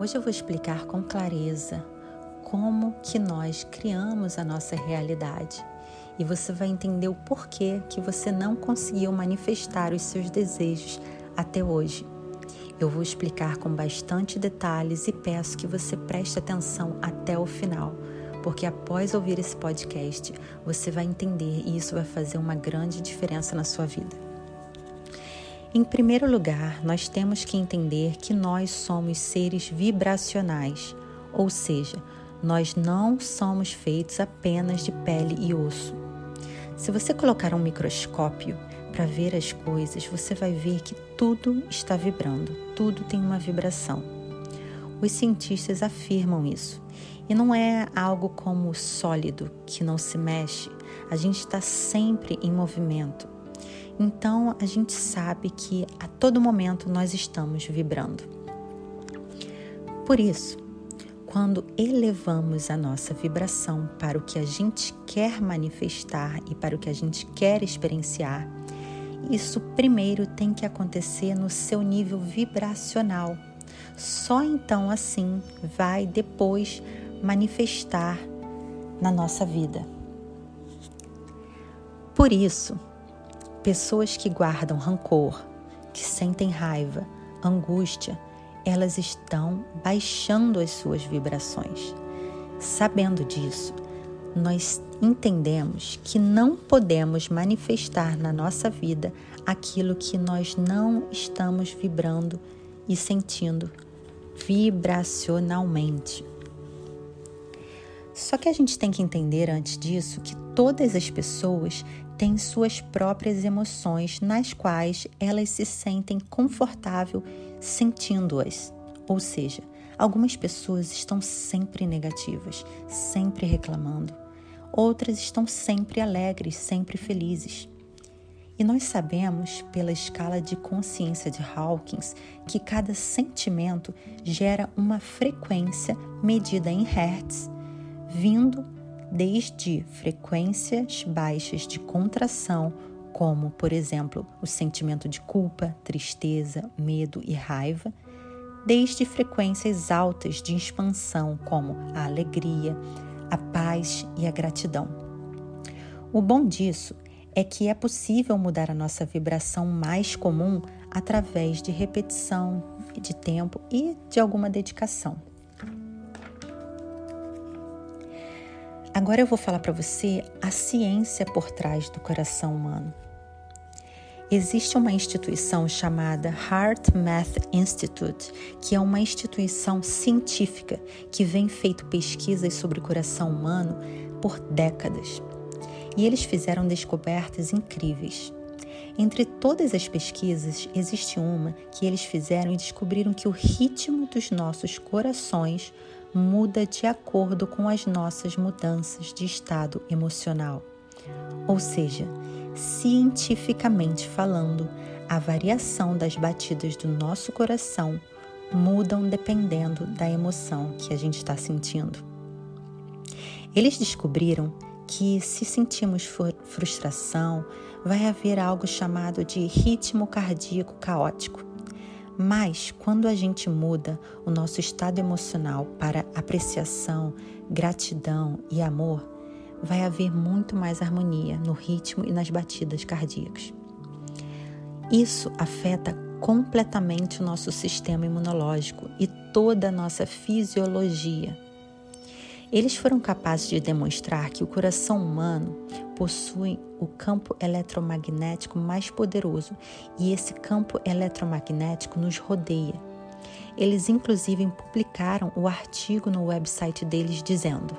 Hoje eu vou explicar com clareza como que nós criamos a nossa realidade e você vai entender o porquê que você não conseguiu manifestar os seus desejos até hoje. Eu vou explicar com bastante detalhes e peço que você preste atenção até o final, porque após ouvir esse podcast, você vai entender e isso vai fazer uma grande diferença na sua vida. Em primeiro lugar, nós temos que entender que nós somos seres vibracionais, ou seja, nós não somos feitos apenas de pele e osso. Se você colocar um microscópio para ver as coisas, você vai ver que tudo está vibrando, tudo tem uma vibração. Os cientistas afirmam isso. E não é algo como sólido que não se mexe, a gente está sempre em movimento. Então a gente sabe que a todo momento nós estamos vibrando. Por isso, quando elevamos a nossa vibração para o que a gente quer manifestar e para o que a gente quer experienciar, isso primeiro tem que acontecer no seu nível vibracional. Só então assim vai depois manifestar na nossa vida. Por isso, pessoas que guardam rancor, que sentem raiva, angústia, elas estão baixando as suas vibrações. Sabendo disso, nós entendemos que não podemos manifestar na nossa vida aquilo que nós não estamos vibrando e sentindo vibracionalmente. Só que a gente tem que entender antes disso que todas as pessoas têm suas próprias emoções nas quais elas se sentem confortável sentindo-as. Ou seja, algumas pessoas estão sempre negativas, sempre reclamando. Outras estão sempre alegres, sempre felizes. E nós sabemos, pela escala de consciência de Hawkins, que cada sentimento gera uma frequência medida em hertz, vindo desde frequências baixas de contração, como, por exemplo, o sentimento de culpa, tristeza, medo e raiva, desde frequências altas de expansão, como a alegria, a paz e a gratidão. O bom disso é que é possível mudar a nossa vibração mais comum através de repetição, de tempo e de alguma dedicação. Agora eu vou falar para você a ciência por trás do coração humano. Existe uma instituição chamada Heart Math Institute, que é uma instituição científica que vem feito pesquisas sobre o coração humano por décadas. E eles fizeram descobertas incríveis. Entre todas as pesquisas, existe uma que eles fizeram e descobriram que o ritmo dos nossos corações muda de acordo com as nossas mudanças de estado emocional. Ou seja, cientificamente falando, a variação das batidas do nosso coração mudam dependendo da emoção que a gente está sentindo. Eles descobriram que se sentimos frustração, vai haver algo chamado de ritmo cardíaco caótico. Mas quando a gente muda o nosso estado emocional para apreciação, gratidão e amor, vai haver muito mais harmonia no ritmo e nas batidas cardíacas. Isso afeta completamente o nosso sistema imunológico e toda a nossa fisiologia. Eles foram capazes de demonstrar que o coração humano possui o campo eletromagnético mais poderoso e esse campo eletromagnético nos rodeia. Eles, inclusive, publicaram o artigo no website deles dizendo: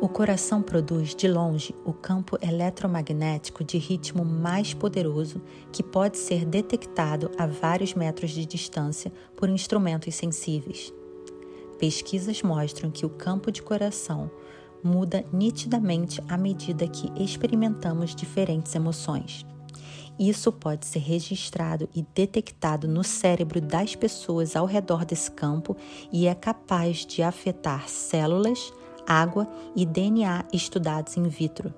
O coração produz, de longe, o campo eletromagnético de ritmo mais poderoso que pode ser detectado a vários metros de distância por instrumentos sensíveis. Pesquisas mostram que o campo de coração muda nitidamente à medida que experimentamos diferentes emoções. Isso pode ser registrado e detectado no cérebro das pessoas ao redor desse campo e é capaz de afetar células, água e DNA estudados in vitro.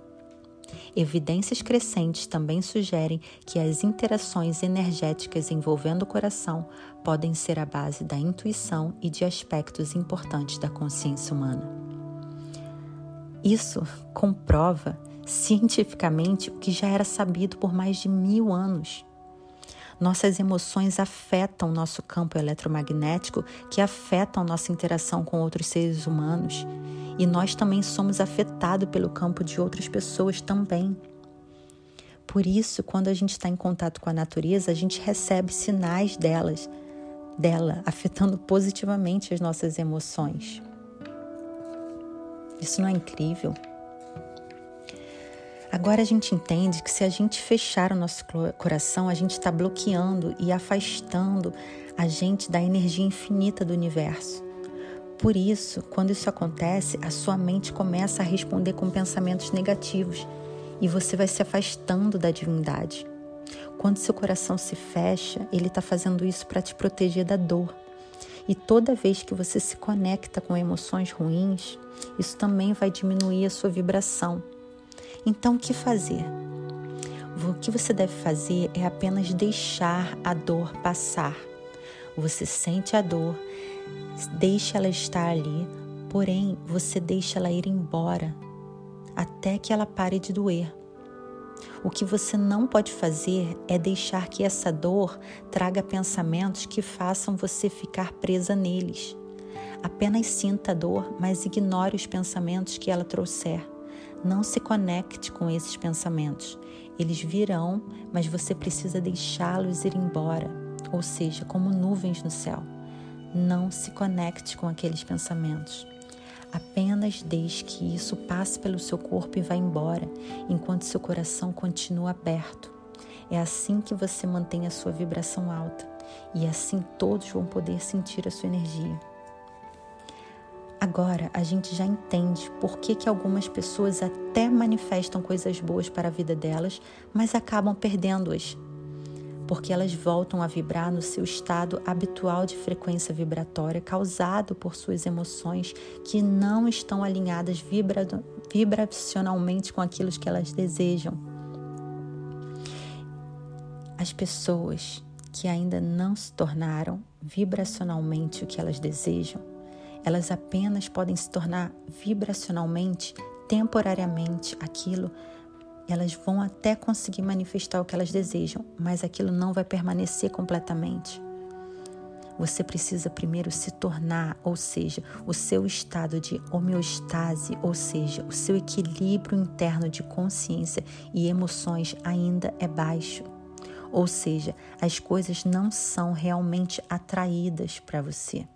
Evidências crescentes também sugerem que as interações energéticas envolvendo o coração podem ser a base da intuição e de aspectos importantes da consciência humana. Isso comprova cientificamente o que já era sabido por mais de mil anos. Nossas emoções afetam nosso campo eletromagnético, que afetam nossa interação com outros seres humanos. E nós também somos afetados pelo campo de outras pessoas também. Por isso, quando a gente está em contato com a natureza, a gente recebe sinais delas, dela, afetando positivamente as nossas emoções. Isso não é incrível? Agora a gente entende que se a gente fechar o nosso coração, a gente está bloqueando e afastando a gente da energia infinita do universo. Por isso, quando isso acontece, a sua mente começa a responder com pensamentos negativos e você vai se afastando da divindade. Quando seu coração se fecha, ele está fazendo isso para te proteger da dor. E toda vez que você se conecta com emoções ruins, isso também vai diminuir a sua vibração então, o que fazer? O que você deve fazer é apenas deixar a dor passar. Você sente a dor, deixa ela estar ali, porém você deixa ela ir embora até que ela pare de doer. O que você não pode fazer é deixar que essa dor traga pensamentos que façam você ficar presa neles. Apenas sinta a dor, mas ignore os pensamentos que ela trouxer. Não se conecte com esses pensamentos. Eles virão, mas você precisa deixá-los ir embora, ou seja, como nuvens no céu. Não se conecte com aqueles pensamentos. Apenas deixe que isso passe pelo seu corpo e vá embora, enquanto seu coração continua aberto. É assim que você mantém a sua vibração alta e assim todos vão poder sentir a sua energia. Agora a gente já entende por que, que algumas pessoas até manifestam coisas boas para a vida delas, mas acabam perdendo-as. Porque elas voltam a vibrar no seu estado habitual de frequência vibratória causado por suas emoções que não estão alinhadas vibra vibracionalmente com aquilo que elas desejam. As pessoas que ainda não se tornaram vibracionalmente o que elas desejam elas apenas podem se tornar vibracionalmente, temporariamente aquilo. Elas vão até conseguir manifestar o que elas desejam, mas aquilo não vai permanecer completamente. Você precisa primeiro se tornar, ou seja, o seu estado de homeostase, ou seja, o seu equilíbrio interno de consciência e emoções ainda é baixo. Ou seja, as coisas não são realmente atraídas para você.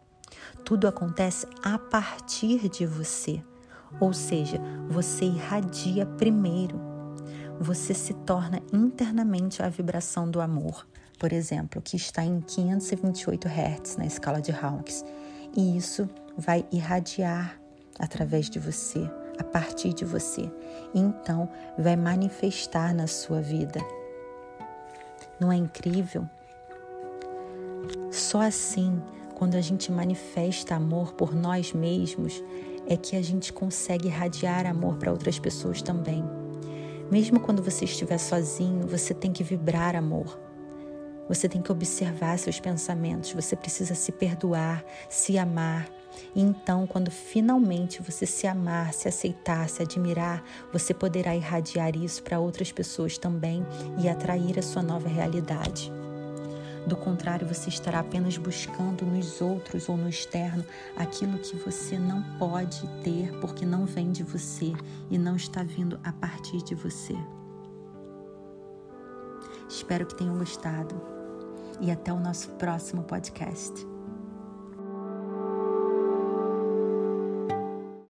Tudo acontece a partir de você, ou seja, você irradia primeiro. Você se torna internamente a vibração do amor, por exemplo, que está em 528 Hz na escala de Hawkes, e isso vai irradiar através de você, a partir de você, e então vai manifestar na sua vida. Não é incrível? Só assim quando a gente manifesta amor por nós mesmos, é que a gente consegue irradiar amor para outras pessoas também. Mesmo quando você estiver sozinho, você tem que vibrar amor. Você tem que observar seus pensamentos, você precisa se perdoar, se amar. E então, quando finalmente você se amar, se aceitar, se admirar, você poderá irradiar isso para outras pessoas também e atrair a sua nova realidade. Do contrário, você estará apenas buscando nos outros ou no externo aquilo que você não pode ter porque não vem de você e não está vindo a partir de você. Espero que tenham gostado e até o nosso próximo podcast.